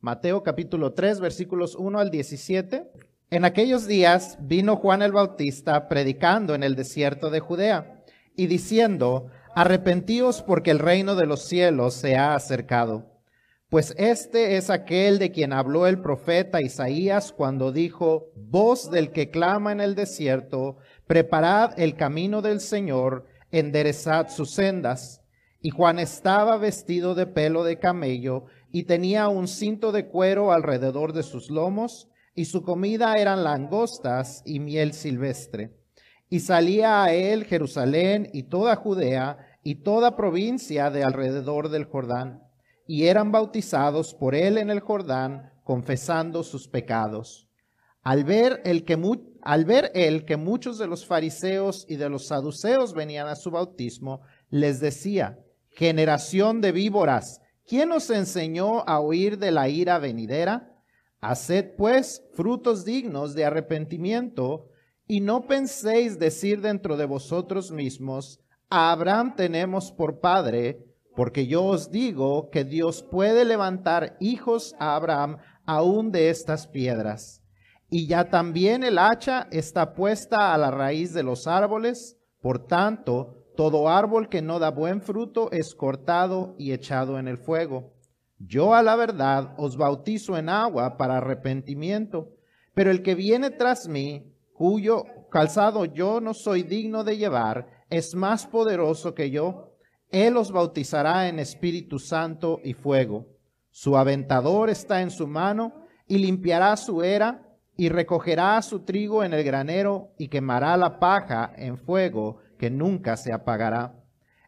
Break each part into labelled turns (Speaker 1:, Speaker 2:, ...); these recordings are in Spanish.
Speaker 1: Mateo capítulo 3, versículos 1 al 17. En aquellos días vino Juan el Bautista predicando en el desierto de Judea y diciendo, arrepentíos porque el reino de los cielos se ha acercado. Pues este es aquel de quien habló el profeta Isaías cuando dijo, voz del que clama en el desierto, preparad el camino del Señor, enderezad sus sendas. Y Juan estaba vestido de pelo de camello y tenía un cinto de cuero alrededor de sus lomos, y su comida eran langostas y miel silvestre. Y salía a él Jerusalén y toda Judea y toda provincia de alrededor del Jordán, y eran bautizados por él en el Jordán, confesando sus pecados. Al ver, el que él que muchos de los fariseos y de los saduceos venían a su bautismo, les decía, generación de víboras, ¿quién os enseñó a huir de la ira venidera? Haced pues frutos dignos de arrepentimiento, y no penséis decir dentro de vosotros mismos, a Abraham tenemos por padre, porque yo os digo que Dios puede levantar hijos a Abraham aún de estas piedras. Y ya también el hacha está puesta a la raíz de los árboles, por tanto, todo árbol que no da buen fruto es cortado y echado en el fuego. Yo a la verdad os bautizo en agua para arrepentimiento, pero el que viene tras mí, cuyo calzado yo no soy digno de llevar, es más poderoso que yo. Él os bautizará en Espíritu Santo y fuego. Su aventador está en su mano y limpiará su era y recogerá su trigo en el granero y quemará la paja en fuego que nunca se apagará.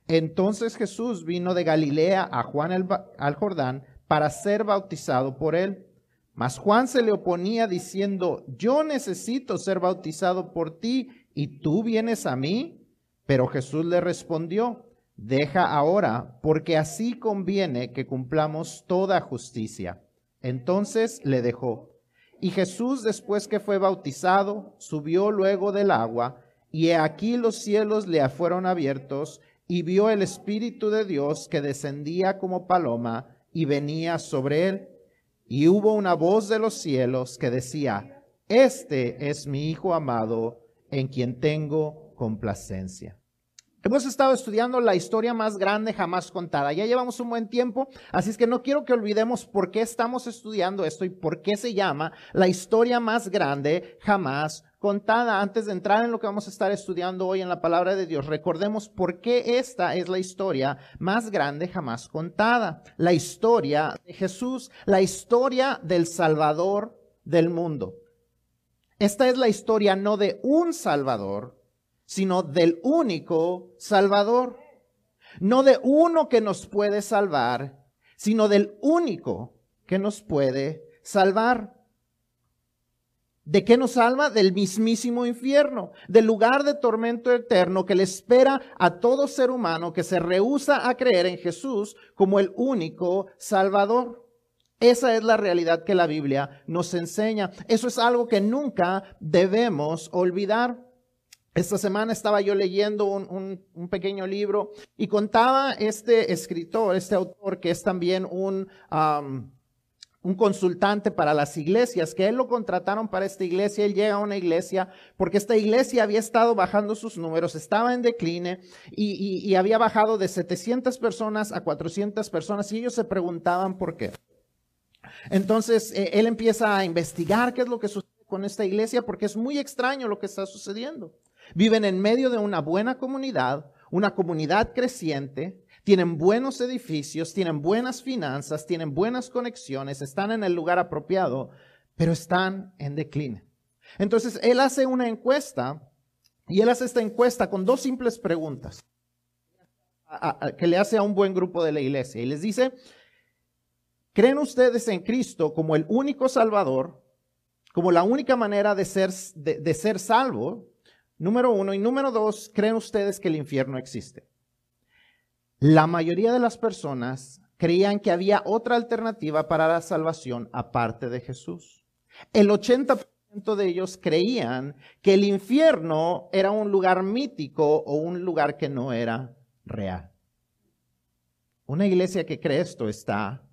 Speaker 1: Entonces Jesús vino de Galilea a Juan al Jordán para ser bautizado por él. Mas Juan se le oponía diciendo, yo necesito ser bautizado por ti y tú vienes a mí. Pero Jesús le respondió, deja ahora, porque así conviene que cumplamos toda justicia. Entonces le dejó. Y Jesús, después que fue bautizado, subió luego del agua, y aquí los cielos le fueron abiertos, y vio el Espíritu de Dios que descendía como paloma y venía sobre él. Y hubo una voz de los cielos que decía, Este es mi Hijo amado, en quien tengo complacencia. Hemos estado estudiando la historia más grande jamás contada. Ya llevamos un buen tiempo, así es que no quiero que olvidemos por qué estamos estudiando esto y por qué se llama la historia más grande jamás contada. Antes de entrar en lo que vamos a estar estudiando hoy en la palabra de Dios, recordemos por qué esta es la historia más grande jamás contada. La historia de Jesús, la historia del Salvador del mundo. Esta es la historia no de un Salvador, sino del único Salvador. No de uno que nos puede salvar, sino del único que nos puede salvar. ¿De qué nos salva? Del mismísimo infierno, del lugar de tormento eterno que le espera a todo ser humano que se rehúsa a creer en Jesús como el único Salvador. Esa es la realidad que la Biblia nos enseña. Eso es algo que nunca debemos olvidar. Esta semana estaba yo leyendo un, pequeño libro y contaba este escritor, este autor, que es también un, un consultante para las iglesias, que él lo contrataron para esta iglesia, él llega a una iglesia porque esta iglesia había estado bajando sus números, estaba en decline y, había bajado de 700 personas a 400 personas y ellos se preguntaban por qué. Entonces eh, él empieza a investigar qué es lo que sucede con esta iglesia porque es muy extraño lo que está sucediendo. Viven en medio de una buena comunidad, una comunidad creciente, tienen buenos edificios, tienen buenas finanzas, tienen buenas conexiones, están en el lugar apropiado, pero están en decline. Entonces, él hace una encuesta y él hace esta encuesta con dos simples preguntas que le hace a un buen grupo de la iglesia y les dice, ¿creen ustedes en Cristo como el único Salvador, como la única manera de ser, de ser salvo? Número uno. Y número dos, ¿creen ustedes que el infierno existe? La mayoría de las personas creían que había otra alternativa para la salvación aparte de Jesús. El 80% de ellos creían que el infierno era un lugar mítico o un lugar que no era real. Una iglesia que cree esto está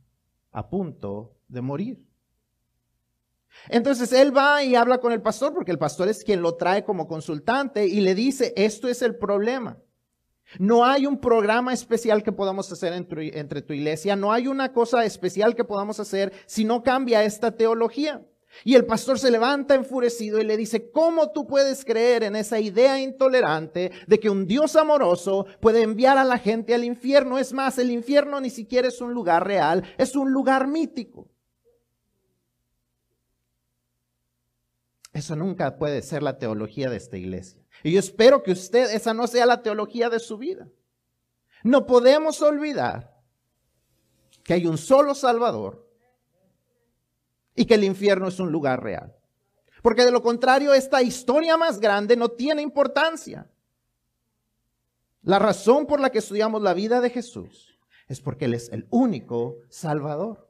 Speaker 1: a punto de morir. Entonces él va y habla con el pastor, porque el pastor es quien lo trae como consultante y le dice, esto es el problema. No hay un programa especial que podamos hacer entre, tu iglesia, no hay una cosa especial que podamos hacer si no cambia esta teología. Y el pastor se levanta enfurecido y le dice, ¿cómo tú puedes creer en esa idea intolerante de que un Dios amoroso puede enviar a la gente al infierno? Es más, el infierno ni siquiera es un lugar real, es un lugar mítico. Eso nunca puede ser la teología de esta iglesia. Y yo espero que usted, esa no sea la teología de su vida. No podemos olvidar que hay un solo Salvador y que el infierno es un lugar real. Porque de lo contrario, esta historia más grande no tiene importancia. La razón por la que estudiamos la vida de Jesús es porque Él es el único Salvador.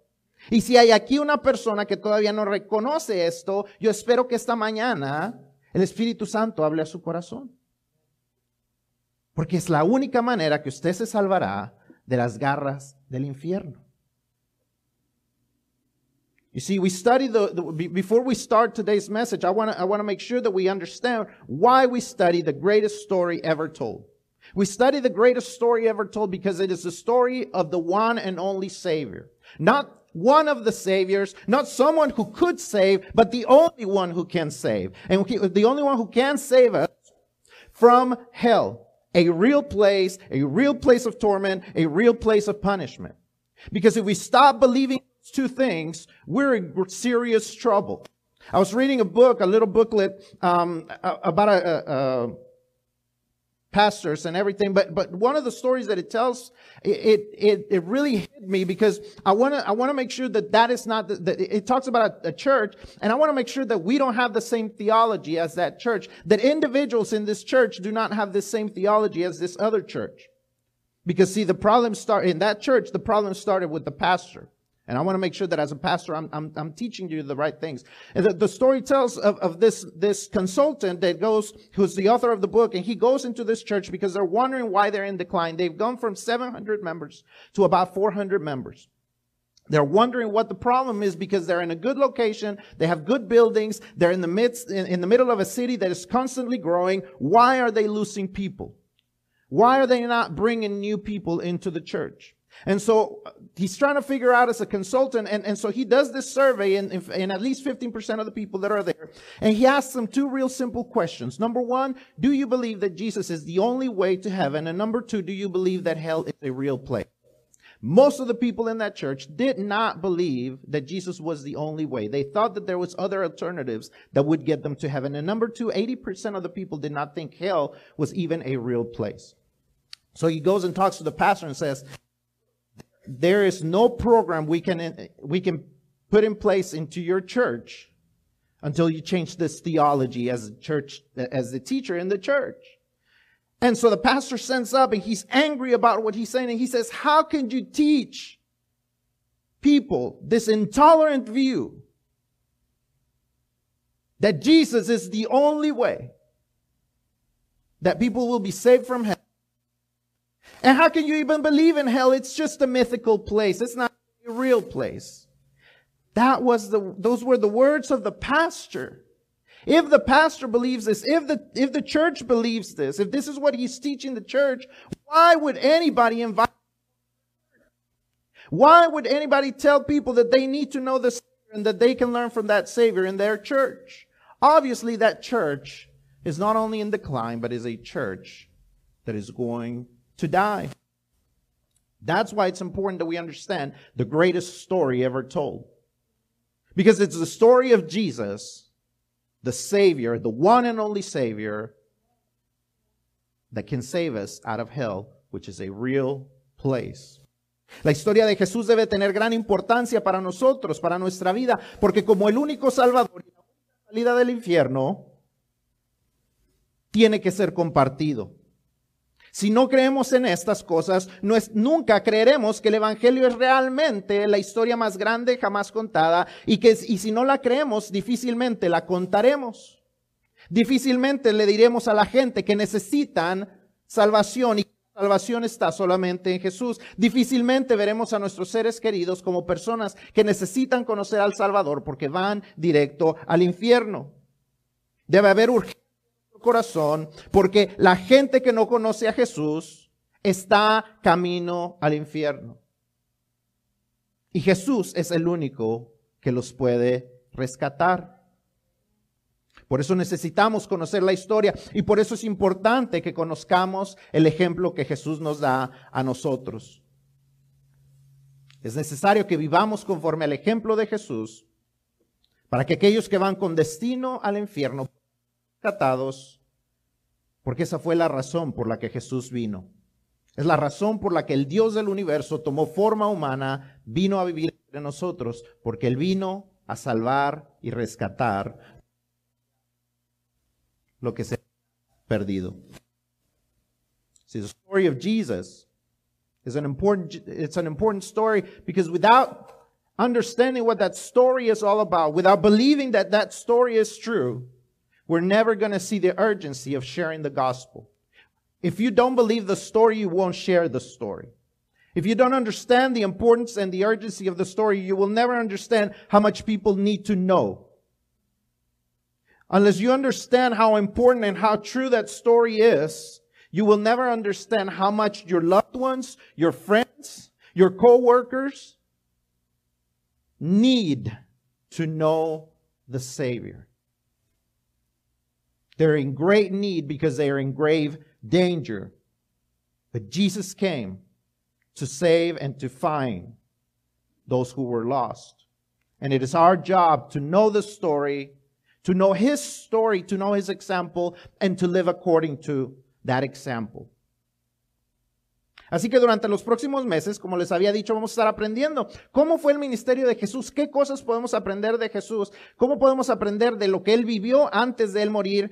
Speaker 1: Y si hay aquí una persona que todavía no reconoce esto, yo espero que esta mañana el Espíritu Santo hable a su corazón. Porque es la única manera que usted se salvará de las garras del infierno. You see, we study the, the before we start today's message, I want to I want to make sure that we understand why we study the greatest story ever told. We study the greatest story ever told because it is the story of the one and only Savior. Not one of the saviors, not someone who could save, but the only one who can save. And the only one who can save us from hell. A real place, a real place of torment, a real place of punishment. Because if we stop believing those two things, we're in serious trouble. I was reading a book, a little booklet, um, about a, a, a pastors and everything. But, but one of the stories that it tells, it, it, it really hit me because I want to, I want to make sure that that is not, the, it talks about a, a church and I want to make sure that we don't have the same theology as that church, that individuals in this church do not have the same theology as this other church. Because see, the problem start in that church, the problem started with the pastor. And I want to make sure that as a pastor, I'm, I'm, I'm teaching you the right things. And the, the story tells of, of this, this consultant that goes, who's the author of the book, and he goes into this church because they're wondering why they're in decline. They've gone from 700 members to about 400 members. They're wondering what the problem is because they're in a good location. They have good buildings. They're in the midst, in, in the middle of a city that is constantly growing. Why are they losing people? Why are they not bringing new people into the church? And so uh, he's trying to figure out as a consultant. And, and so he does this survey in, in, at least 15% of the people that are there. And he asks them two real simple questions. Number one, do you believe that Jesus is the only way to heaven? And number two, do you believe that hell is a real place? Most of the people in that church did not believe that Jesus was the only way. They thought that there was other alternatives that would get them to heaven. And number two, 80% of the people did not think hell was even a real place. So he goes and talks to the pastor and says, there is no program we can, we can put in place into your church until you change this theology as a church, as the teacher in the church. And so the pastor sends up and he's angry about what he's saying. And he says, how can you teach people this intolerant view that Jesus is the only way that people will be saved from hell? And how can you even believe in hell? It's just a mythical place. It's not a real place. That was the, those were the words of the pastor. If the pastor believes this, if the, if the church believes this, if this is what he's teaching the church, why would anybody invite? Why would anybody tell people that they need to know the Savior and that they can learn from that Savior in their church? Obviously, that church is not only in decline, but is a church that is going to die. That's why it's important that we understand the greatest story ever told. Because it's the story of Jesus, the Savior, the one and only Savior, that can save us out of hell, which is a real place. La historia de Jesús debe tener gran importancia para nosotros, para nuestra vida, porque como el único Salvador y la única salida del infierno, tiene que ser compartido. Si no creemos en estas cosas, nunca creeremos que el Evangelio es realmente la historia más grande jamás contada y que y si no la creemos, difícilmente la contaremos. Difícilmente le diremos a la gente que necesitan salvación y salvación está solamente en Jesús. Difícilmente veremos a nuestros seres queridos como personas que necesitan conocer al Salvador porque van directo al infierno. Debe haber urgencia en corazón porque la gente que no conoce a Jesús está camino al infierno. Y Jesús es el único que los puede rescatar. Por eso necesitamos conocer la historia y por eso es importante que conozcamos el ejemplo que Jesús nos da a nosotros. Es necesario que vivamos conforme al ejemplo de Jesús para que aquellos que van con destino al infierno catados, porque esa fue la razón por la que Jesús vino. Es la razón por la que el Dios del universo tomó forma humana, vino a vivir entre nosotros, porque Él vino a salvar y rescatar lo que se ha perdido. See, the story of Jesus is an important, it's an important story because without understanding what that story is all about, without believing that that story is true, we're never going to see the urgency of sharing the gospel. If you don't believe the story, you won't share the story. If you don't understand the importance and the urgency of the story, you will never understand how much people need to know Unless you understand how important and how true that story is, you will never understand how much your loved ones, your friends, your co-workers need to know the Savior. They're in great need because they are in grave danger. But Jesus came to save and to find those who were lost. And it is our job to know the story to know his story, to know his example, and to live according to that example. Así que durante los próximos meses, como les había dicho, vamos a estar aprendiendo cómo fue el ministerio de Jesús, qué cosas podemos aprender de Jesús, cómo podemos aprender de lo que él vivió antes de él morir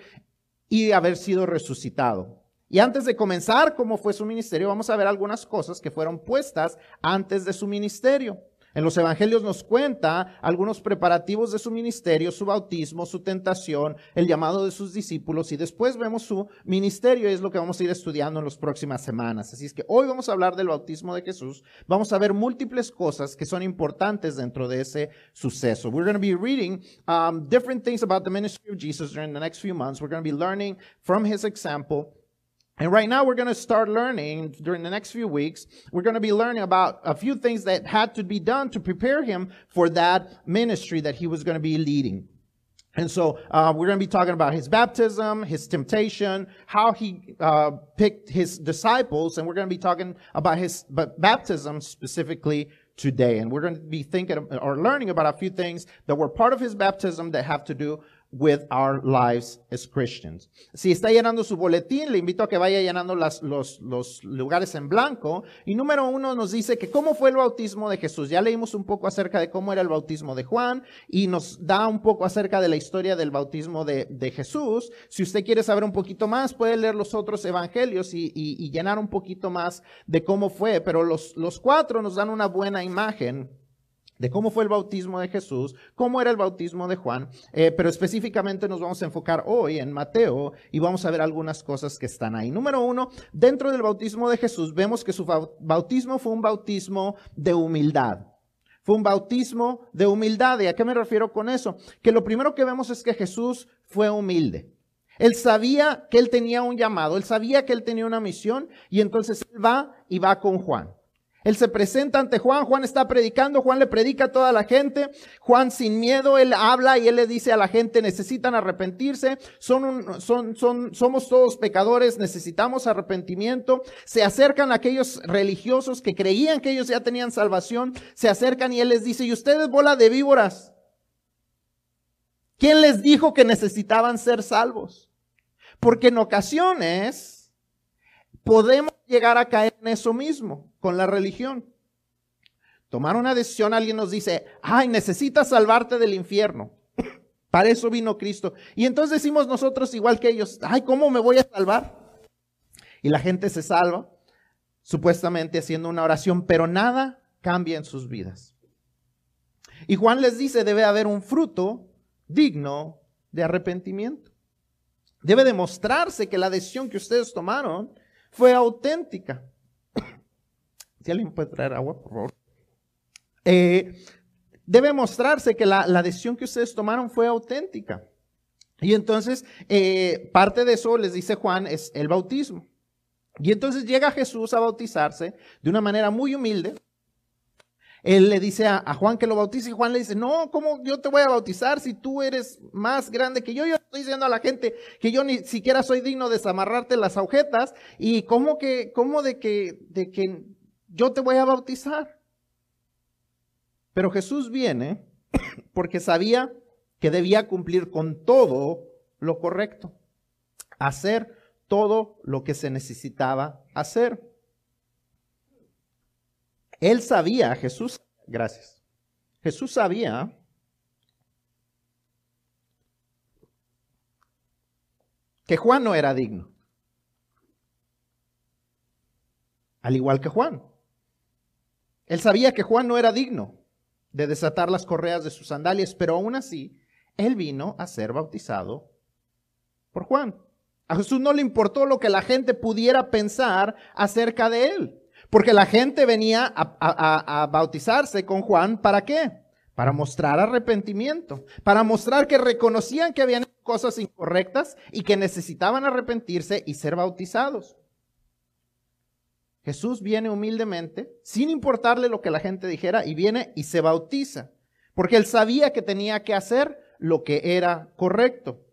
Speaker 1: y haber sido resucitado. Y antes de comenzar cómo fue su ministerio, vamos a ver algunas cosas que fueron puestas antes de su ministerio. En los evangelios nos cuenta algunos preparativos de su ministerio, su bautismo, su tentación, el llamado de sus discípulos y después vemos su ministerio y es lo que vamos a ir estudiando en las próximas semanas. Así es que hoy vamos a hablar del bautismo de Jesús. Vamos a ver múltiples cosas que son importantes dentro de ese suceso. We're going to be reading um, different things about the ministry of Jesus during the next few months. We're going to be learning from his example. And right now we're going to start learning during the next few weeks. We're going to be learning about a few things that had to be done to prepare him for that ministry that he was going to be leading. And so uh, we're going to be talking about his baptism, his temptation, how he uh, picked his disciples, and we're going to be talking about his baptism specifically today. And we're going to be thinking or learning about a few things that were part of his baptism that have to do with our lives as Christians. Si está llenando su boletín, le invito a que vaya llenando los, los lugares en blanco. Y número uno nos dice que cómo fue el bautismo de Jesús. Ya leímos un poco acerca de cómo era el bautismo de Juan y nos da un poco acerca de la historia del bautismo de, de Jesús. Si usted quiere saber un poquito más, puede leer los otros evangelios y, y, y llenar un poquito más de cómo fue. Pero los, los cuatro nos dan una buena imagen de cómo fue el bautismo de Jesús, cómo era el bautismo de Juan, eh, pero específicamente nos vamos a enfocar hoy en Mateo y vamos a ver algunas cosas que están ahí. Número uno, dentro del bautismo de Jesús vemos que su bautismo fue un bautismo de humildad. Fue un bautismo de humildad. ¿Y a qué me refiero con eso? Que lo primero que vemos es que Jesús fue humilde. Él sabía que él tenía un llamado, él sabía que él tenía una misión y entonces él va y va con Juan. Él se presenta ante Juan, Juan está predicando, Juan le predica a toda la gente, Juan sin miedo, él habla y él le dice a la gente, necesitan arrepentirse, son, son, son, somos todos pecadores, necesitamos arrepentimiento. Se acercan aquellos religiosos que creían que ellos ya tenían salvación, se acercan y él les dice, ¿y ustedes bola de víboras? ¿Quién les dijo que necesitaban ser salvos? Porque en ocasiones podemos llegar a caer en eso mismo con la religión. Tomar una decisión, alguien nos dice, ay, necesitas salvarte del infierno. Para eso vino Cristo. Y entonces decimos nosotros igual que ellos, ay, ¿cómo me voy a salvar? Y la gente se salva, supuestamente haciendo una oración, pero nada cambia en sus vidas. Y Juan les dice, debe haber un fruto digno de arrepentimiento. Debe demostrarse que la decisión que ustedes tomaron fue auténtica. Si alguien puede traer agua, por favor. Eh, debe mostrarse que la, decisión que ustedes tomaron fue auténtica. Y entonces, eh, parte de eso, les dice Juan, es el bautismo. Y entonces llega Jesús a bautizarse de una manera muy humilde. Él le dice a, Juan que lo bautice y Juan le dice, no, ¿cómo yo te voy a bautizar si tú eres más grande que yo? Yo estoy diciendo a la gente que yo ni siquiera soy digno de desamarrarte las agujetas y cómo que, cómo de que, de que yo te voy a bautizar. Pero Jesús viene porque sabía que debía cumplir con todo lo correcto, hacer todo lo que se necesitaba hacer. Él sabía, Jesús, gracias, Jesús sabía que Juan no era digno, al igual que Juan. Él sabía que Juan no era digno de desatar las correas de sus sandalias, pero aún así, él vino a ser bautizado por Juan. A Jesús no le importó lo que la gente pudiera pensar acerca de él, porque la gente venía a, bautizarse con Juan, ¿para qué? Para mostrar arrepentimiento, para mostrar que reconocían que habían cosas incorrectas y que necesitaban arrepentirse y ser bautizados. Jesús viene humildemente, sin importarle lo que la gente dijera, y viene y se bautiza, porque él sabía que tenía que hacer lo que era correcto.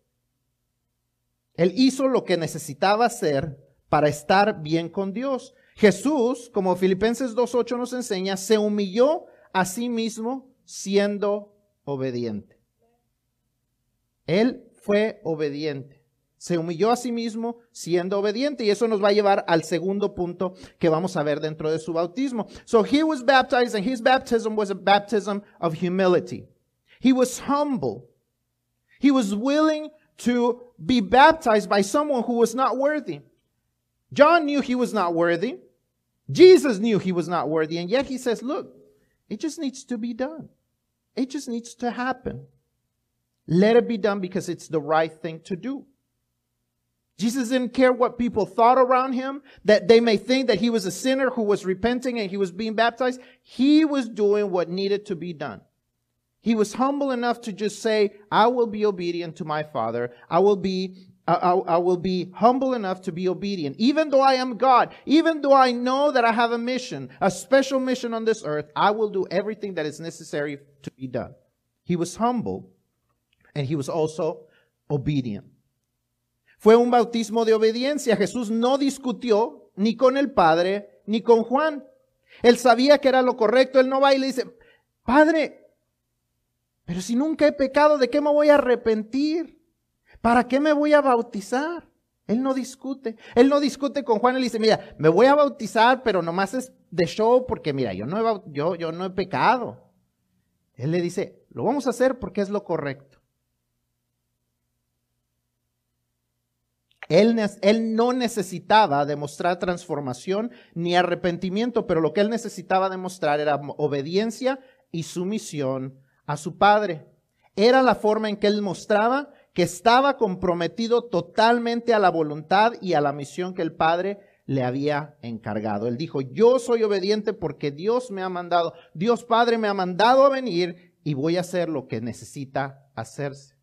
Speaker 1: Él hizo lo que necesitaba hacer para estar bien con Dios. Jesús, como Filipenses 2.8 nos enseña, se humilló a sí mismo siendo obediente. Él fue obediente. Se humilló a sí mismo siendo obediente y eso nos va a llevar al segundo punto que vamos a ver dentro de su bautismo. So he was baptized and his baptism was a baptism of humility. He was humble. He was willing to be baptized by someone who was not worthy. John knew he was not worthy. Jesus knew he was not worthy. And yet he says, look, it just needs to be done. It just needs to happen. Let it be done because it's the right thing to do. Jesus didn't care what people thought around him, that they may think that he was a sinner who was repenting and he was being baptized. He was doing what needed to be done. He was humble enough to just say, I will be obedient to my father. I will be, I, I, will be humble enough to be obedient. Even though I am God, even though I know that I have a mission, a special mission on this earth, I will do everything that is necessary to be done. He was humble and he was also obedient. Fue un bautismo de obediencia. Jesús no discutió ni con el Padre ni con Juan. Él sabía que era lo correcto. Él no va y le dice, Padre, pero si nunca he pecado, ¿de qué me voy a arrepentir? ¿Para qué me voy a bautizar? Él no discute. Él no discute con Juan. Él dice, mira, me voy a bautizar, pero nomás es de show porque, mira, yo no he, yo, yo no he pecado. Él le dice, lo vamos a hacer porque es lo correcto. Él, él, no necesitaba demostrar transformación ni arrepentimiento, pero lo que él necesitaba demostrar era obediencia y sumisión a su padre. Era la forma en que él mostraba que estaba comprometido totalmente a la voluntad y a la misión que el padre le había encargado. Él dijo, yo soy obediente porque Dios me ha mandado, Dios Padre me ha mandado a venir y voy a hacer lo que necesita hacerse.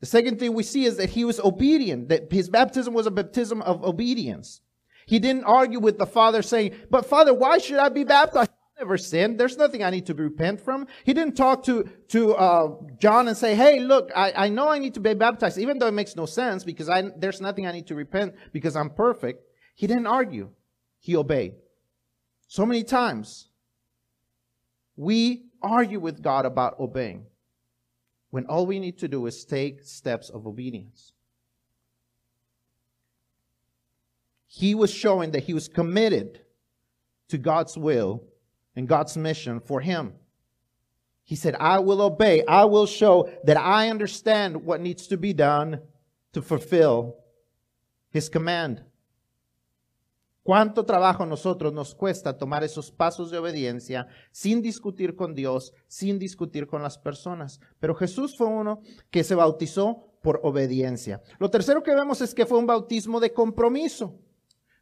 Speaker 1: The second thing we see is that he was obedient, that his baptism was a baptism of obedience. He didn't argue with the Father saying, but Father, why should I be baptized? Never sinned. There's nothing I need to repent from. He didn't talk to, to uh, John and say, hey, look, I, I know I need to be baptized, even though it makes no sense because I, there's nothing I need to repent because I'm perfect. He didn't argue. He obeyed. So many times, we argue with God about obeying when all we need to do is take steps of obedience. He was showing that he was committed to God's will and God's mission for him. He said, I will obey. I will show that I understand what needs to be done to fulfill his command. ¿Cuánto trabajo nosotros nos cuesta tomar esos pasos de obediencia sin discutir con Dios, sin discutir con las personas? Pero Jesús fue uno que se bautizó por obediencia. Lo tercero que vemos es que fue un bautismo de compromiso.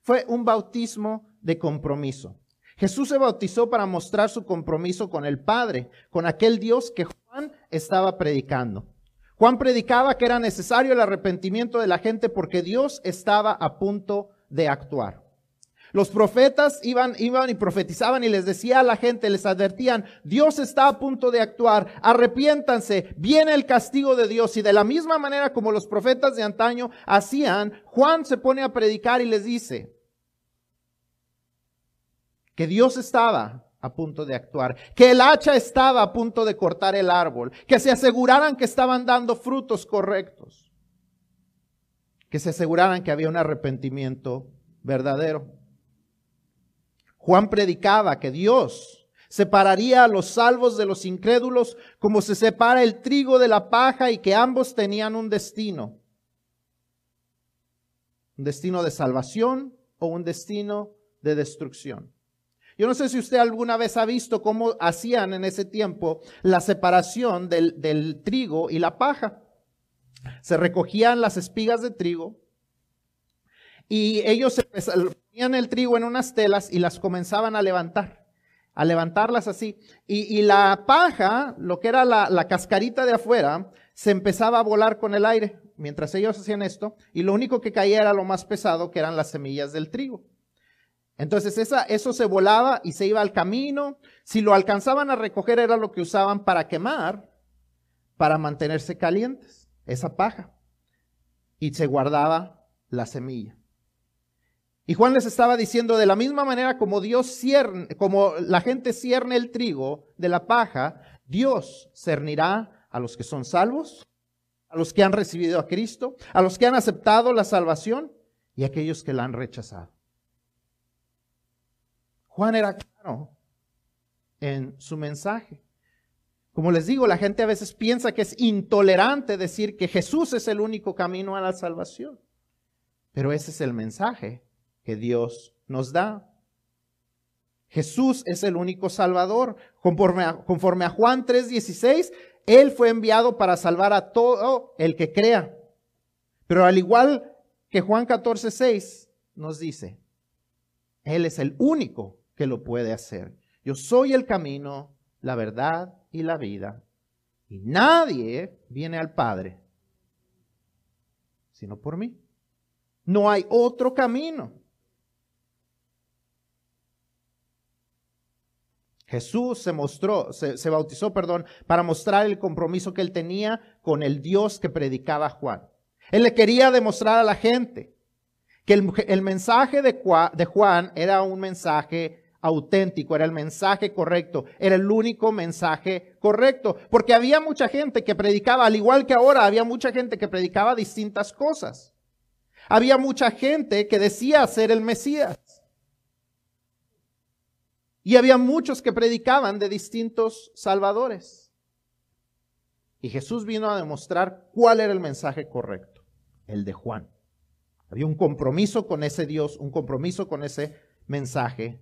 Speaker 1: Fue un bautismo de compromiso. Jesús se bautizó para mostrar su compromiso con el Padre, con aquel Dios que Juan estaba predicando. Juan predicaba que era necesario el arrepentimiento de la gente porque Dios estaba a punto de actuar. Los profetas iban, iban y profetizaban y les decía a la gente, les advertían, Dios está a punto de actuar, arrepiéntanse, viene el castigo de Dios. Y de la misma manera como los profetas de antaño hacían, Juan se pone a predicar y les dice que Dios estaba a punto de actuar, que el hacha estaba a punto de cortar el árbol, que se aseguraran que estaban dando frutos correctos, que se aseguraran que había un arrepentimiento verdadero. Juan predicaba que Dios separaría a los salvos de los incrédulos como se separa el trigo de la paja y que ambos tenían un destino. Un destino de salvación o un destino de destrucción. Yo no sé si usted alguna vez ha visto cómo hacían en ese tiempo la separación del, trigo y la paja. Se recogían las espigas de trigo y ellos ponían el trigo en unas telas y las comenzaban a levantar, a levantarlas así. Y, la paja, lo que era la cascarita de afuera, se empezaba a volar con el aire mientras ellos hacían esto, y lo único que caía era lo más pesado, que eran las semillas del trigo. Entonces eso se volaba y se iba al camino. Si lo alcanzaban a recoger era lo que usaban para quemar, para mantenerse calientes, esa paja. Y se guardaba la semilla. Y Juan les estaba diciendo de la misma manera como Dios cierne, como la gente cierne el trigo de la paja, Dios cernirá a los que son salvos, a los que han recibido a Cristo, a los que han aceptado la salvación y a aquellos que la han rechazado. Juan era claro en su mensaje. Como les digo, la gente a veces piensa que es intolerante decir que Jesús es el único camino a la salvación. Pero ese es el mensaje que Dios nos da. Jesús es el único Salvador. Conforme a, conforme a Juan 3:16, Él fue enviado para salvar a todo el que crea. Pero al igual que Juan 14:6 nos dice, Él es el único que lo puede hacer. Yo soy el camino, la verdad y la vida. Y nadie viene al Padre sino por mí. No hay otro camino. Jesús se mostró, se, bautizó, perdón, para mostrar el compromiso que él tenía con el Dios que predicaba Juan. Él le quería demostrar a la gente que el, mensaje de, de Juan era un mensaje auténtico, era el mensaje correcto, era el único mensaje correcto, porque había mucha gente que predicaba, al igual que ahora, había mucha gente que predicaba distintas cosas. Había mucha gente que decía ser el Mesías. Y había muchos que predicaban de distintos salvadores. Y Jesús vino a demostrar cuál era el mensaje correcto, el de Juan. Había un compromiso con ese Dios, un compromiso con ese mensaje,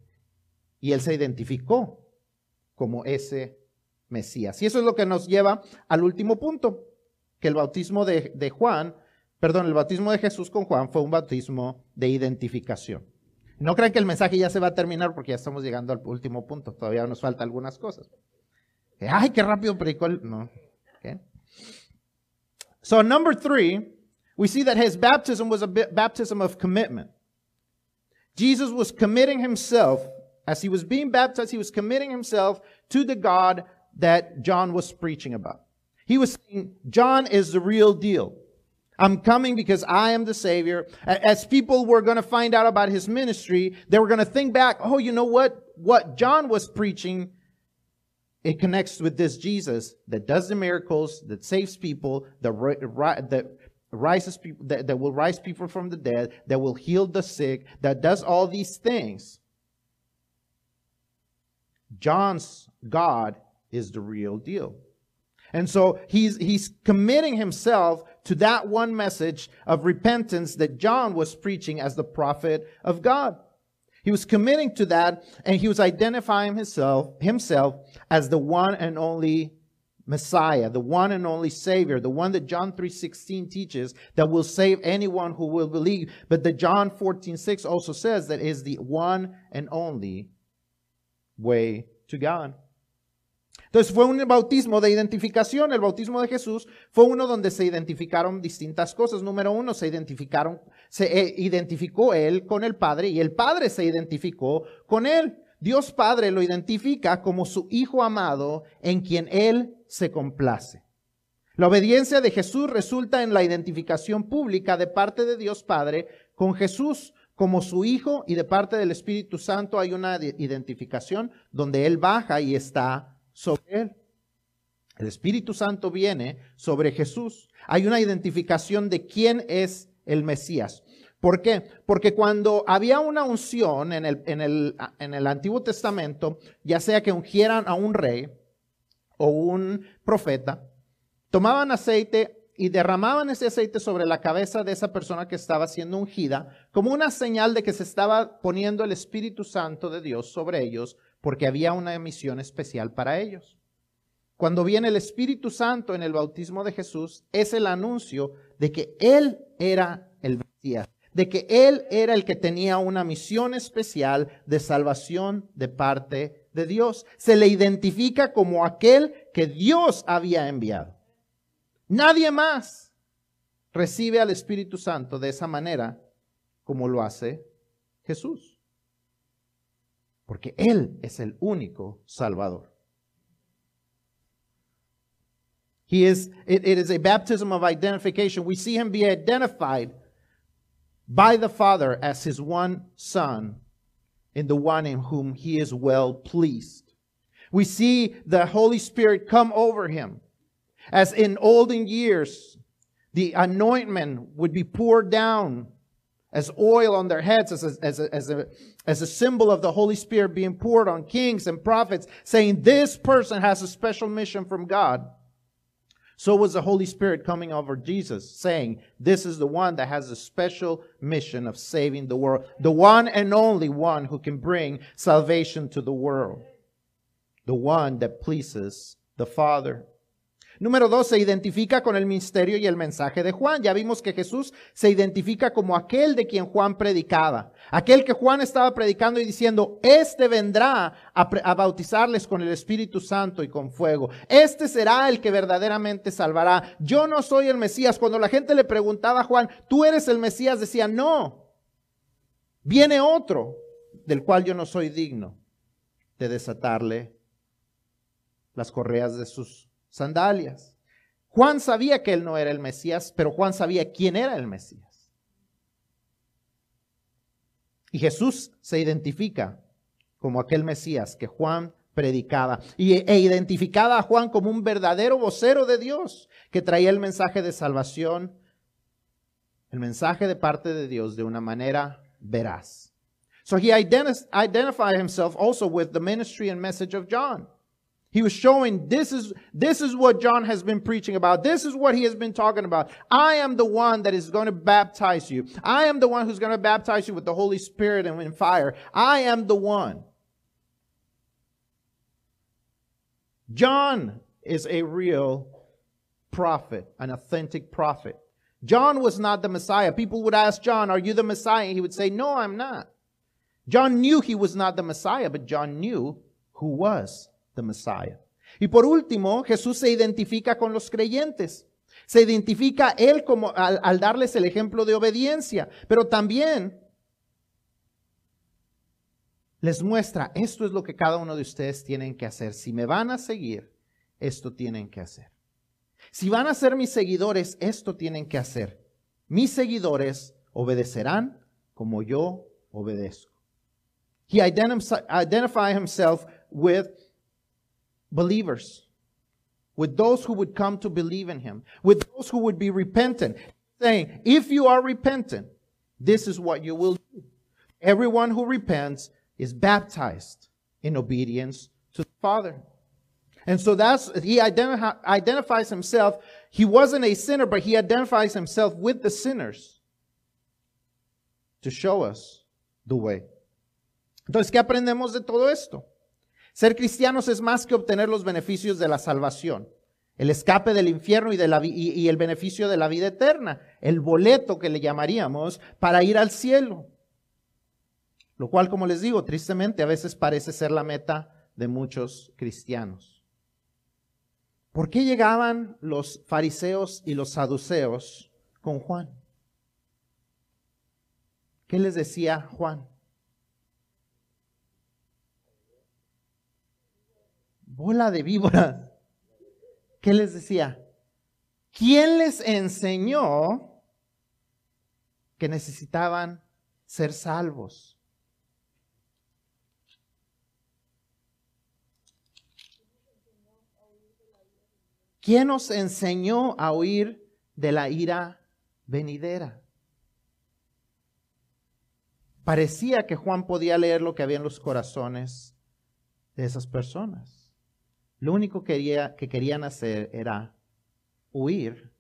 Speaker 1: y él se identificó como ese Mesías. Y eso es lo que nos lleva al último punto, que el bautismo de, Juan, perdón, el bautismo de Jesús con Juan fue un bautismo de identificación. No crean que el mensaje ya se va a terminar porque ya estamos llegando al último punto. Todavía nos falta algunas cosas. Ay, qué rápido predicó el... No. Okay. So number three, we see that his baptism was a baptism of commitment. Jesus was committing himself, as he was being baptized, he was committing himself to the God that John was preaching about. He was saying, John is the real deal. I'm coming because I am the Savior. As people were going to find out about his ministry, they were going to think back, oh, you know what? What John was preaching, it connects with this Jesus that does the miracles, that saves people, that, that rises people, that, that will rise people from the dead, that will heal the sick, that does all these things. John's God is the real deal. And so he's, he's committing himself to that one message of repentance that John was preaching as the prophet of God. He was committing to that and he was identifying himself, himself as the one and only Messiah, the one and only Savior, the one that John 3.16 teaches that will save anyone who will believe, but that John 14.6 also says that is the one and only way to God. Entonces fue un bautismo de identificación. El bautismo de Jesús fue uno donde se identificaron distintas cosas. Número uno, se identificaron, se eh, identificó él con el Padre y el Padre se identificó con él. Dios Padre lo identifica como su Hijo amado en quien Él se complace. La obediencia de Jesús resulta en la identificación pública de parte de Dios Padre con Jesús como su Hijo y de parte del Espíritu Santo hay una identificación donde Él baja y está sobre Él. El Espíritu Santo viene sobre Jesús. Hay una identificación de quién es el Mesías. ¿Por qué? Porque cuando había una unción en el, en el, en el Antiguo Testamento, ya sea que ungieran a un rey o un profeta, tomaban aceite y derramaban ese aceite sobre la cabeza de esa persona que estaba siendo ungida como una señal de que se estaba poniendo el Espíritu Santo de Dios sobre ellos porque había una misión especial para ellos. Cuando viene el Espíritu Santo en el bautismo de Jesús, es el anuncio de que Él era el Mesías de que Él era el que tenía una misión especial de salvación de parte de Dios. Se le identifica como aquel que Dios había enviado. Nadie más recibe al Espíritu Santo de esa manera como lo hace Jesús. Porque Él es el único Salvador. He is, it, it is a baptism of identification. We see him be identified by the Father as his one Son, in the one in whom he is well pleased. We see the Holy Spirit come over him. As in olden years, the anointment would be poured down as oil on their heads, as a, as, a, as, a, as a symbol of the Holy Spirit being poured on kings and prophets, saying, This person has a special mission from God. So was the Holy Spirit coming over Jesus, saying, This is the one that has a special mission of saving the world, the one and only one who can bring salvation to the world, the one that pleases the Father. Número dos, se identifica con el misterio y el mensaje de Juan. Ya vimos que Jesús se identifica como aquel de quien Juan predicaba. Aquel que Juan estaba predicando y diciendo, este vendrá a, bautizarles con el Espíritu Santo y con fuego. Este será el que verdaderamente salvará. Yo no soy el Mesías. Cuando la gente le preguntaba a Juan, tú eres el Mesías, decía, no. Viene otro del cual yo no soy digno de desatarle las correas de sus sandalias. Juan sabía que él no era el Mesías, pero Juan sabía quién era el Mesías. Y Jesús se identifica como aquel Mesías que Juan predicaba y, e identificaba a Juan como un verdadero vocero de Dios que traía el mensaje de salvación, el mensaje de parte de Dios de una manera veraz. So he identified himself also with the ministry and message of John. He was showing this is, this is what John has been preaching about. This is what he has been talking about. I am the one that is going to baptize you. I am the one who's going to baptize you with the Holy Spirit and in fire. I am the one. John is a real prophet, an authentic prophet. John was not the Messiah. People would ask John, Are you the Messiah? And he would say, No, I'm not. John knew he was not the Messiah, but John knew who was Messiah. Y por último, Jesús se identifica con los creyentes. Se identifica él como al, darles el ejemplo de obediencia, pero también les muestra, esto es lo que cada uno de ustedes tienen que hacer. Si me van a seguir, esto tienen que hacer. Si van a ser mis seguidores, esto tienen que hacer. Mis seguidores obedecerán como yo obedezco. He identified himself with believers, with those who would come to believe in him, with those who would be repentant, saying, if you are repentant, this is what you will do. Everyone who repents is baptized in obedience to the Father. And so that's, he identifi- identifies himself. He wasn't a sinner, but he identifies himself with the sinners to show us the way. Entonces, ¿qué aprendemos de todo esto? Ser cristianos es más que obtener los beneficios de la salvación. el escape del infierno y, y, el beneficio de la vida eterna, el boleto que le llamaríamos para ir al cielo. Lo cual, como les digo, tristemente a veces parece ser la meta de muchos cristianos. ¿Por qué llegaban los fariseos y los saduceos con Juan? ¿Qué les decía Juan? Bola de víboras. ¿Qué les decía? ¿Quién les enseñó que necesitaban ser salvos? ¿Quién nos enseñó a huir de la ira venidera? Parecía que Juan podía leer lo que había en los corazones de esas personas. Lo único que, que querían hacer era huir,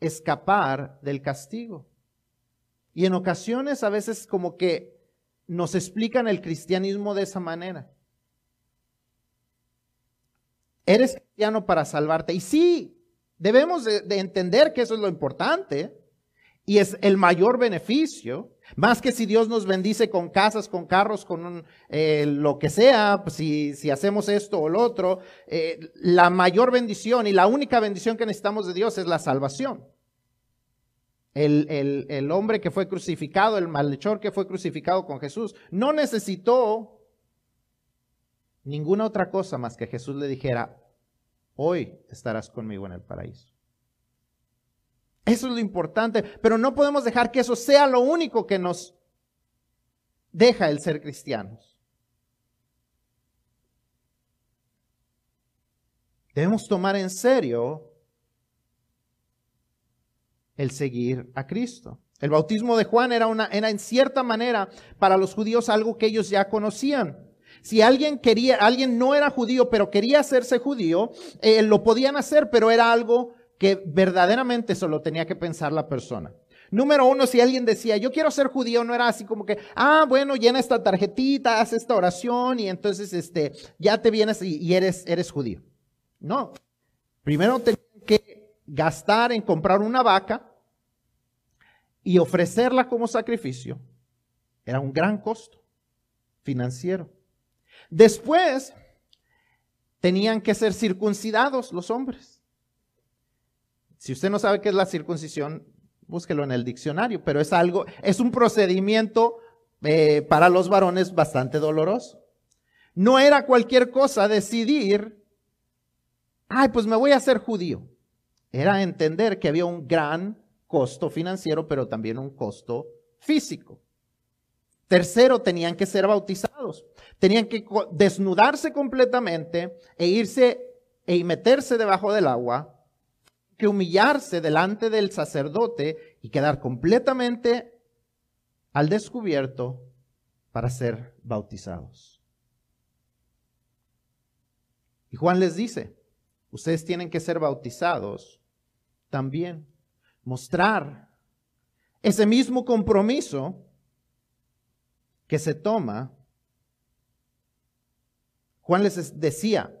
Speaker 1: escapar del castigo. Y en ocasiones a veces como que nos explican el cristianismo de esa manera. Eres cristiano para salvarte. Y sí, debemos de, entender que eso es lo importante y es el mayor beneficio. Más que si Dios nos bendice con casas, con carros, con eh, lo que sea, pues si, si, hacemos esto o lo otro, eh, la mayor bendición y la única bendición que necesitamos de Dios es la salvación. El, el, el hombre que fue crucificado, el malhechor que fue crucificado con Jesús, no necesitó ninguna otra cosa más que Jesús le dijera, hoy estarás conmigo en el paraíso. Eso es lo importante, pero no podemos dejar que eso sea lo único que nos deja el ser cristianos. Debemos tomar en serio el seguir a Cristo. El bautismo de Juan era, una, era en cierta manera para los judíos algo que ellos ya conocían. Si alguien quería, alguien no era judío, pero quería hacerse judío, eh, lo podían hacer, pero era algo que verdaderamente solo tenía que pensar la persona. Número uno, si alguien decía, yo quiero ser judío, no era así como que, ah, bueno, llena esta tarjetita, haz esta oración y entonces este, ya te vienes y, eres, eres judío. No. Primero tenían que gastar en comprar una vaca y ofrecerla como sacrificio. Era un gran costo financiero. Después, tenían que ser circuncidados los hombres. Si usted no sabe qué es la circuncisión, búsquelo en el diccionario, pero es algo, es un procedimiento eh, para los varones bastante doloroso. No era cualquier cosa decidir, ay, pues me voy a hacer judío. Era entender que había un gran costo financiero, pero también un costo físico. Tercero, tenían que ser bautizados. Tenían que desnudarse completamente e irse e meterse debajo del agua, que humillarse delante del sacerdote y quedar completamente al descubierto para ser bautizados. Y Juan les dice, ustedes tienen que ser bautizados también, mostrar ese mismo compromiso que se toma, Juan les decía,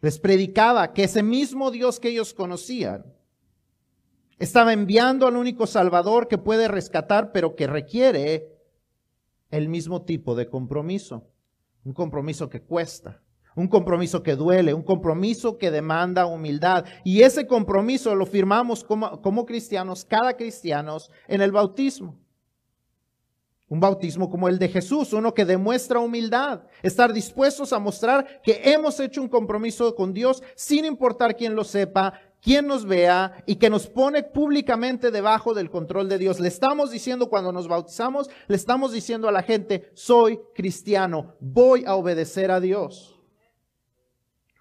Speaker 1: les predicaba que ese mismo Dios que ellos conocían estaba enviando al único Salvador que puede rescatar, pero que requiere el mismo tipo de compromiso. Un compromiso que cuesta, un compromiso que duele, un compromiso que demanda humildad. Y ese compromiso lo firmamos como, como cristianos, cada cristiano, en el bautismo. Un bautismo como el de Jesús, uno que demuestra humildad, estar dispuestos a mostrar que hemos hecho un compromiso con Dios sin importar quién lo sepa, quién nos vea y que nos pone públicamente debajo del control de Dios. Le estamos diciendo cuando nos bautizamos, le estamos diciendo a la gente, soy cristiano, voy a obedecer a Dios.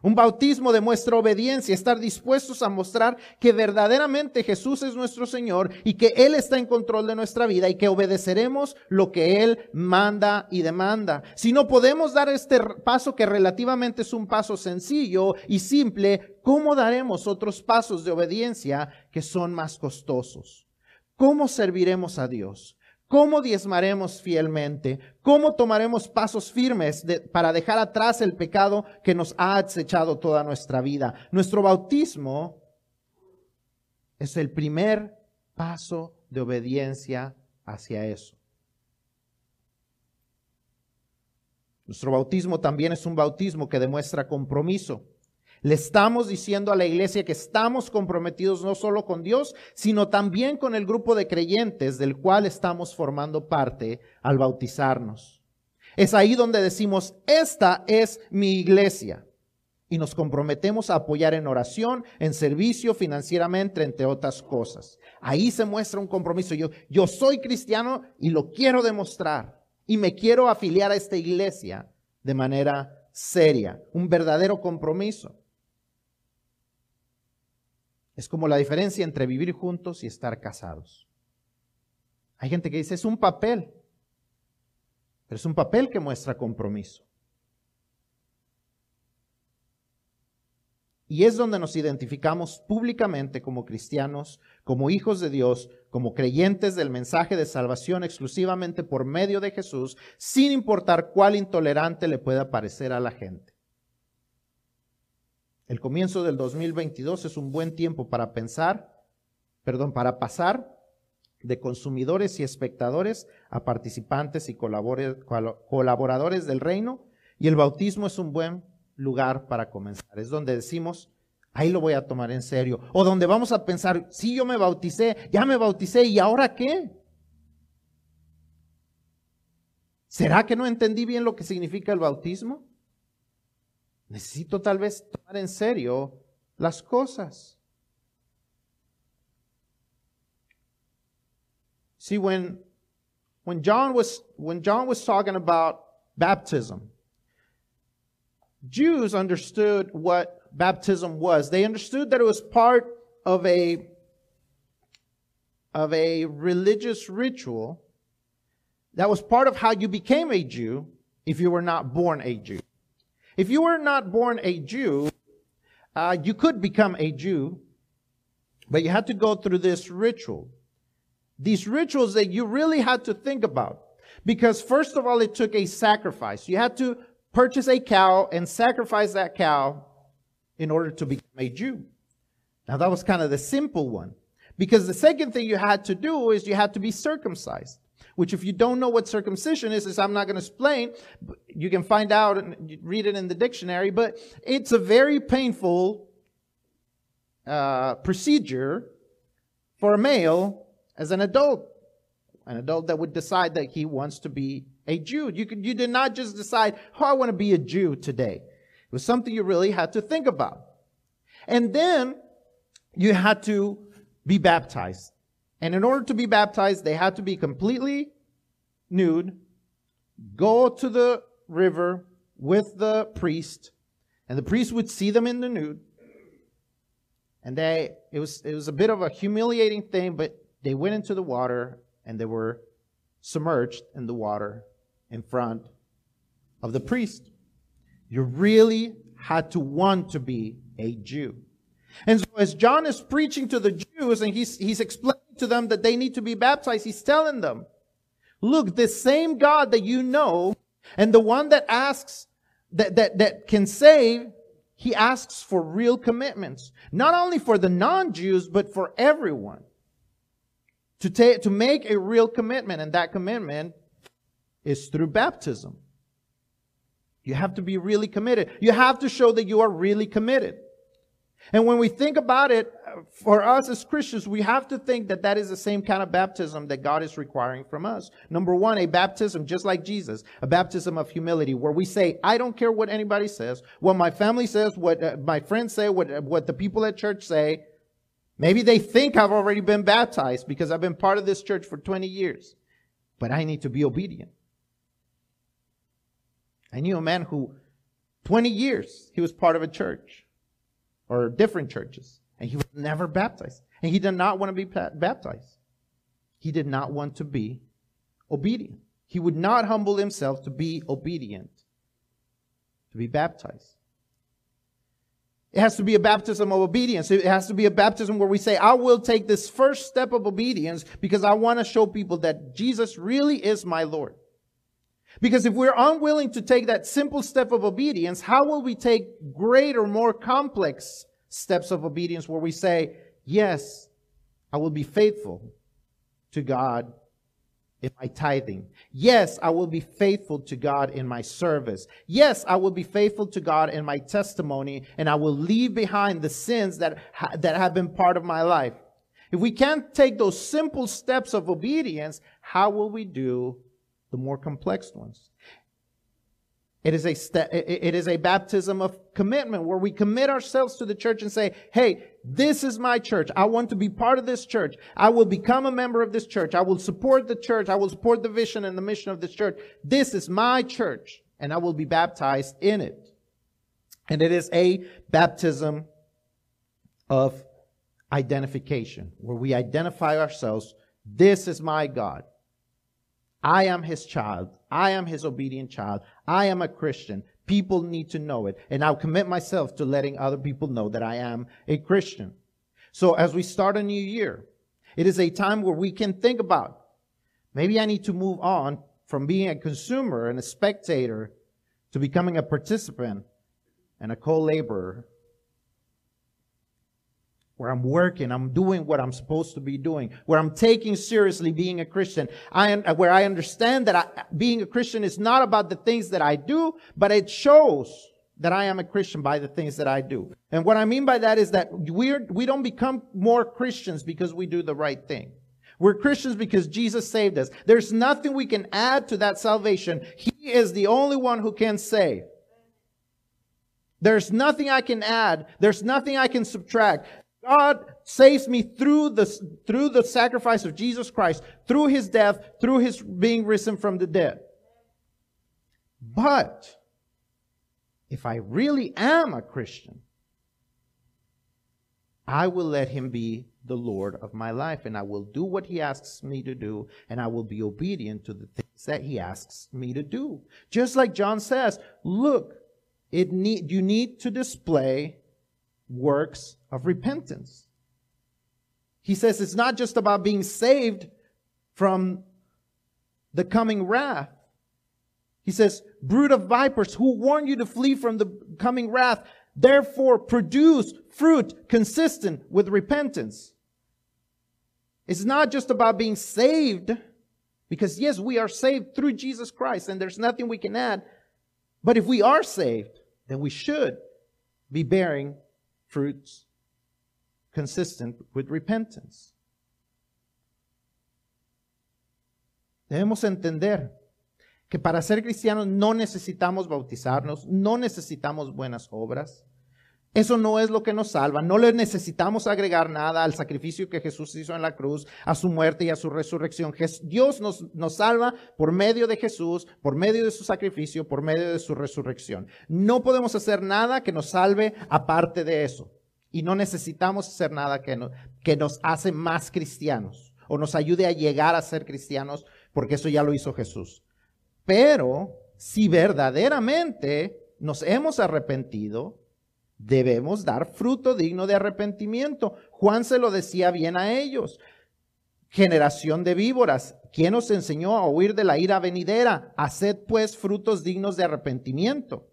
Speaker 1: Un bautismo demuestra obediencia, estar dispuestos a mostrar que verdaderamente Jesús es nuestro Señor y que Él está en control de nuestra vida y que obedeceremos lo que Él manda y demanda. Si no podemos dar este paso que relativamente es un paso sencillo y simple, ¿cómo daremos otros pasos de obediencia que son más costosos? ¿Cómo serviremos a Dios? ¿Cómo diezmaremos fielmente? ¿Cómo tomaremos pasos firmes para dejar atrás el pecado que nos ha acechado toda nuestra vida? Nuestro bautismo es el primer paso de obediencia hacia eso. Nuestro bautismo también es un bautismo que demuestra compromiso. Le estamos diciendo a la iglesia que estamos comprometidos no solo con Dios, sino también con el grupo de creyentes del cual estamos formando parte al bautizarnos. Es ahí donde decimos, esta es mi iglesia. Y nos comprometemos a apoyar en oración, en servicio, financieramente, entre otras cosas. Ahí se muestra un compromiso. Yo, yo soy cristiano y lo quiero demostrar. Y me quiero afiliar a esta iglesia de manera seria, un verdadero compromiso. Es como la diferencia entre vivir juntos y estar casados. Hay gente que dice, es un papel, pero es un papel que muestra compromiso. Y es donde nos identificamos públicamente como cristianos, como hijos de Dios, como creyentes del mensaje de salvación exclusivamente por medio de Jesús, sin importar cuál intolerante le pueda parecer a la gente. El comienzo del 2022 es un buen tiempo para pensar, perdón, para pasar de consumidores y espectadores a participantes y colaboradores del reino. Y el bautismo es un buen lugar para comenzar. Es donde decimos, ahí lo voy a tomar en serio. O donde vamos a pensar, sí, yo me bauticé, ya me bauticé, ¿y ahora qué? ¿Será que no entendí bien lo que significa el bautismo? Necesito tal vez tomar en serio las cosas. See, when, when, John was, when John was talking about baptism, Jews understood what baptism was. They understood that it was part of a, of a religious ritual that was part of how you became a Jew if you were not born a Jew. If you were not born a Jew, uh, you could become a Jew, but you had to go through this ritual. These rituals that you really had to think about. Because first of all, it took a sacrifice. You had to purchase a cow and sacrifice that cow in order to become a Jew. Now that was kind of the simple one. Because the second thing you had to do is you had to be circumcised which if you don't know what circumcision is, is I'm not going to explain. You can find out and read it in the dictionary, but it's a very painful uh, procedure for a male as an adult, an adult that would decide that he wants to be a Jew. You could, you did not just decide, oh, I want to be a Jew today. It was something you really had to think about. And then you had to be baptized. And in order to be baptized, they had to be completely nude, go to the river with the priest, and the priest would see them in the nude. And they, it was, it was a bit of a humiliating thing, but they went into the water and they were submerged in the water in front of the priest. You really had to want to be a Jew. And so as John is preaching to the Jews and he's, he's explaining to them that they need to be baptized. He's telling them, look, the same God that you know and the one that asks, that, that, that can save, he asks for real commitments. Not only for the non-Jews, but for everyone. To take, to make a real commitment, and that commitment is through baptism. You have to be really committed. You have to show that you are really committed. And when we think about it, for us as Christians, we have to think that that is the same kind of baptism that God is requiring from us. Number one, a baptism just like Jesus, a baptism of humility, where we say, I don't care what anybody says, what my family says, what uh, my friends say, what, uh, what the people at church say. Maybe they think I've already been baptized because I've been part of this church for 20 years, but I need to be obedient. I knew a man who, 20 years, he was part of a church or different churches. And he was never baptized. And he did not want to be baptized. He did not want to be obedient. He would not humble himself to be obedient, to be baptized. It has to be a baptism of obedience. It has to be a baptism where we say, I will take this first step of obedience because I want to show people that Jesus really is my Lord. Because if we're unwilling to take that simple step of obedience, how will we take greater, more complex steps of obedience where we say, yes, I will be faithful to God in my tithing. Yes, I will be faithful to God in my service. Yes, I will be faithful to God in my testimony and I will leave behind the sins that, ha- that have been part of my life. If we can't take those simple steps of obedience, how will we do the more complex ones? It is a ste- it is a baptism of commitment where we commit ourselves to the church and say, "Hey, this is my church. I want to be part of this church. I will become a member of this church. I will support the church. I will support the vision and the mission of this church. This is my church, and I will be baptized in it." And it is a baptism of identification where we identify ourselves, "This is my God." I am his child. I am his obedient child. I am a Christian. People need to know it. And I'll commit myself to letting other people know that I am a Christian. So as we start a new year, it is a time where we can think about maybe I need to move on from being a consumer and a spectator to becoming a participant and a co-laborer where I'm working, I'm doing what I'm supposed to be doing, where I'm taking seriously being a Christian, I, uh, where I understand that I, being a Christian is not about the things that I do, but it shows that I am a Christian by the things that I do. And what I mean by that is that we're, we don't become more Christians because we do the right thing. We're Christians because Jesus saved us. There's nothing we can add to that salvation. He is the only one who can save. There's nothing I can add. There's nothing I can subtract. God saves me through the, through the sacrifice of Jesus Christ, through his death, through his being risen from the dead. But if I really am a Christian, I will let him be the Lord of my life and I will do what he asks me to do and I will be obedient to the things that he asks me to do. Just like John says, look, it need, you need to display works of repentance. He says it's not just about being saved from the coming wrath. He says, brood of vipers who warn you to flee from the coming wrath, therefore produce fruit consistent with repentance. It's not just about being saved, because yes, we are saved through Jesus Christ and there's nothing we can add. But if we are saved, then we should be bearing fruits consistent with repentance. Debemos entender que para ser cristianos no necesitamos bautizarnos, no necesitamos buenas obras. Eso no es lo que nos salva. No le necesitamos agregar nada al sacrificio que Jesús hizo en la cruz, a su muerte y a su resurrección. Dios nos, nos, salva por medio de Jesús, por medio de su sacrificio, por medio de su resurrección. No podemos hacer nada que nos salve aparte de eso. Y no necesitamos hacer nada que, que nos hace más cristianos o nos ayude a llegar a ser cristianos, porque eso ya lo hizo Jesús. Pero si verdaderamente nos hemos arrepentido, debemos dar fruto digno de arrepentimiento. Juan se lo decía bien a ellos. Generación de víboras, ¿quién os enseñó a huir de la ira venidera? Haced pues frutos dignos de arrepentimiento.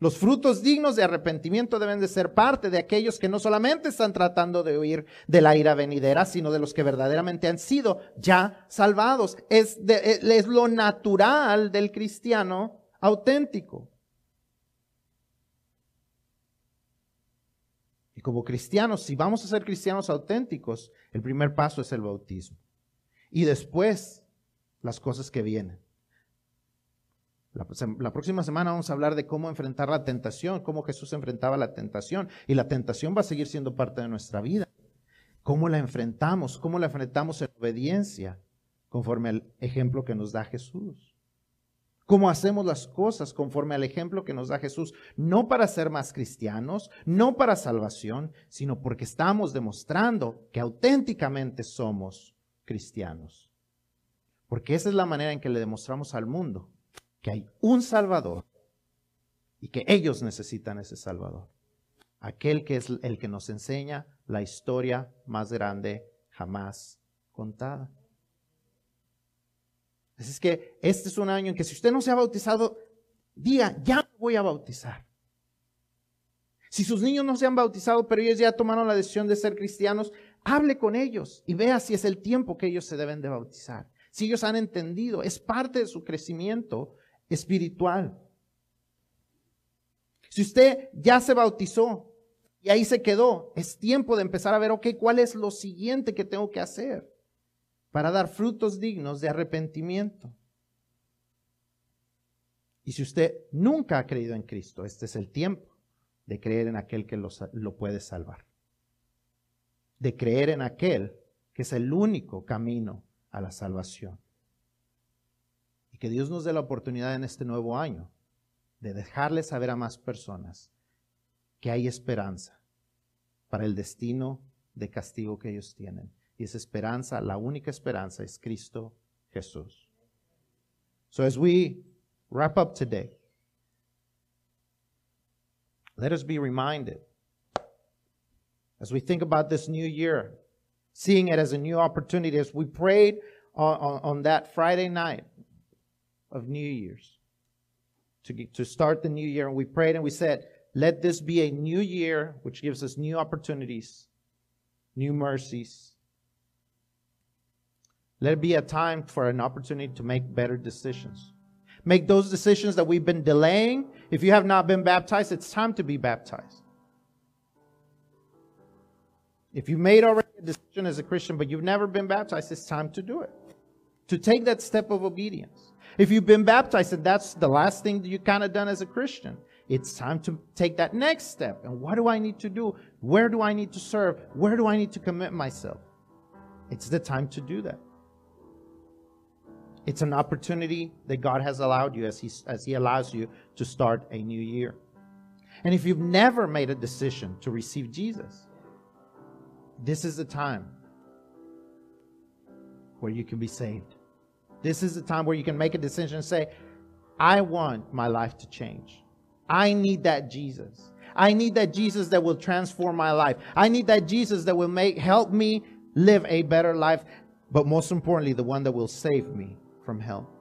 Speaker 1: Los frutos dignos de arrepentimiento deben de ser parte de aquellos que no solamente están tratando de huir de la ira venidera, sino de los que verdaderamente han sido ya salvados. Es, es lo natural del cristiano auténtico. Y como cristianos, si vamos a ser cristianos auténticos, el primer paso es el bautismo. Y después las cosas que vienen. La, próxima semana vamos a hablar de cómo enfrentar la tentación, cómo Jesús enfrentaba la tentación. Y la tentación va a seguir siendo parte de nuestra vida. ¿Cómo la enfrentamos? ¿Cómo la enfrentamos en obediencia? Conforme al ejemplo que nos da Jesús. ¿Cómo hacemos las cosas conforme al ejemplo que nos da Jesús? No para ser más cristianos, no para salvación, sino porque estamos demostrando que auténticamente somos cristianos. Porque esa es la manera en que le demostramos al mundo que hay un Salvador y que ellos necesitan ese Salvador. aquel que es el que nos enseña la historia más grande jamás contada. Así es que este es un año en que si usted no se ha bautizado, diga, ya me voy a bautizar. Si sus niños no se han bautizado, pero ellos ya tomaron la decisión de ser cristianos, hable con ellos y vea si es el tiempo que ellos se deben de bautizar. Si ellos han entendido, es parte de su crecimiento espiritual. Si usted ya se bautizó y ahí se quedó, es tiempo de empezar a ver, ok, ¿cuál es lo siguiente que tengo que hacer para dar frutos dignos de arrepentimiento? Y si usted nunca ha creído en Cristo, este es el tiempo de creer en aquel que lo, puede salvar. De creer en aquel que es el único camino a la salvación. Y que Dios nos dé la oportunidad en este nuevo año de dejarle saber a más personas que hay esperanza para el destino de castigo que ellos tienen. Y esa esperanza, la única esperanza es Cristo Jesús. So as we wrap up today, let us be reminded as we think about this new year seeing it as a new opportunity. As we prayed on, on, on that Friday night of New Year's to, get, to start the new year, and we prayed and we said, let this be a new year, which gives us new opportunities, new mercies. Let it be a time for an opportunity to make better decisions. Make those decisions that we've been delaying. If you have not been baptized, it's time to be baptized. If you made already a decision as a Christian, but you've never been baptized, it's time to do it. To take that step of obedience. If you've been baptized and that's the last thing you kind of done as a Christian, it's time to take that next step. And what do I need to do? Where do I need to serve? Where do I need to commit myself? It's the time to do that. It's an opportunity that God has allowed you as He, as he allows you to start a new year. And if you've never made a decision to receive Jesus, this is the time where you can be saved. This is the time where you can make a decision and say, I want my life to change. I need that Jesus. I need that Jesus that will transform my life. I need that Jesus that will make help me live a better life, but most importantly, the one that will save me from hell.